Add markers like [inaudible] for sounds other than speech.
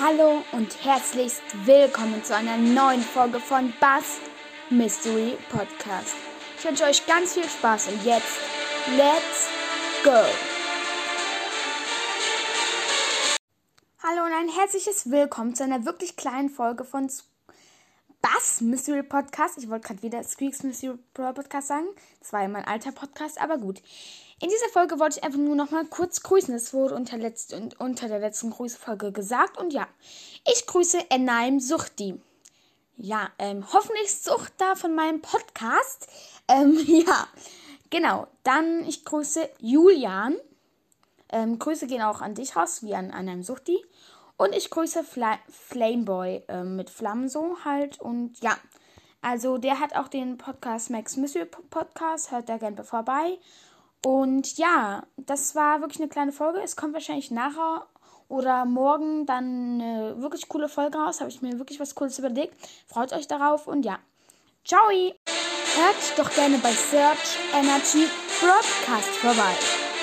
Hallo und herzlichst willkommen zu einer neuen Folge von Bass Mystery Podcast. Ich wünsche euch ganz viel Spaß und jetzt let's go! Hallo und ein herzliches Willkommen zu einer wirklich kleinen Folge von Bass Mystery Podcast. Ich wollte gerade wieder Squeaks Mystery Podcast sagen. Das war ja mein alter Podcast, aber gut. In dieser Folge wollte ich einfach nur noch mal kurz grüßen. Es wurde unter, letzt, unter der letzten Grüßfolge gesagt. Und ja, ich grüße Enaim Suchti. Ja, ähm, hoffentlich Sucht da von meinem Podcast. [laughs] Ähm, ja, genau. Dann ich grüße Julian. Ähm, Grüße gehen auch an dich raus, wie an Enaim Suchti. Und ich grüße Fla Flameboy äh, mit Flammenso halt. Und ja, also der hat auch den Podcast Max Mystery Podcast. Hört da gerne vorbei. Und ja, das war wirklich eine kleine Folge. Es kommt wahrscheinlich nachher oder morgen dann eine wirklich coole Folge raus. Habe ich mir wirklich was Cooles überlegt. Freut euch darauf und ja. Ciao! Hört doch gerne bei Search Energy Broadcast vorbei.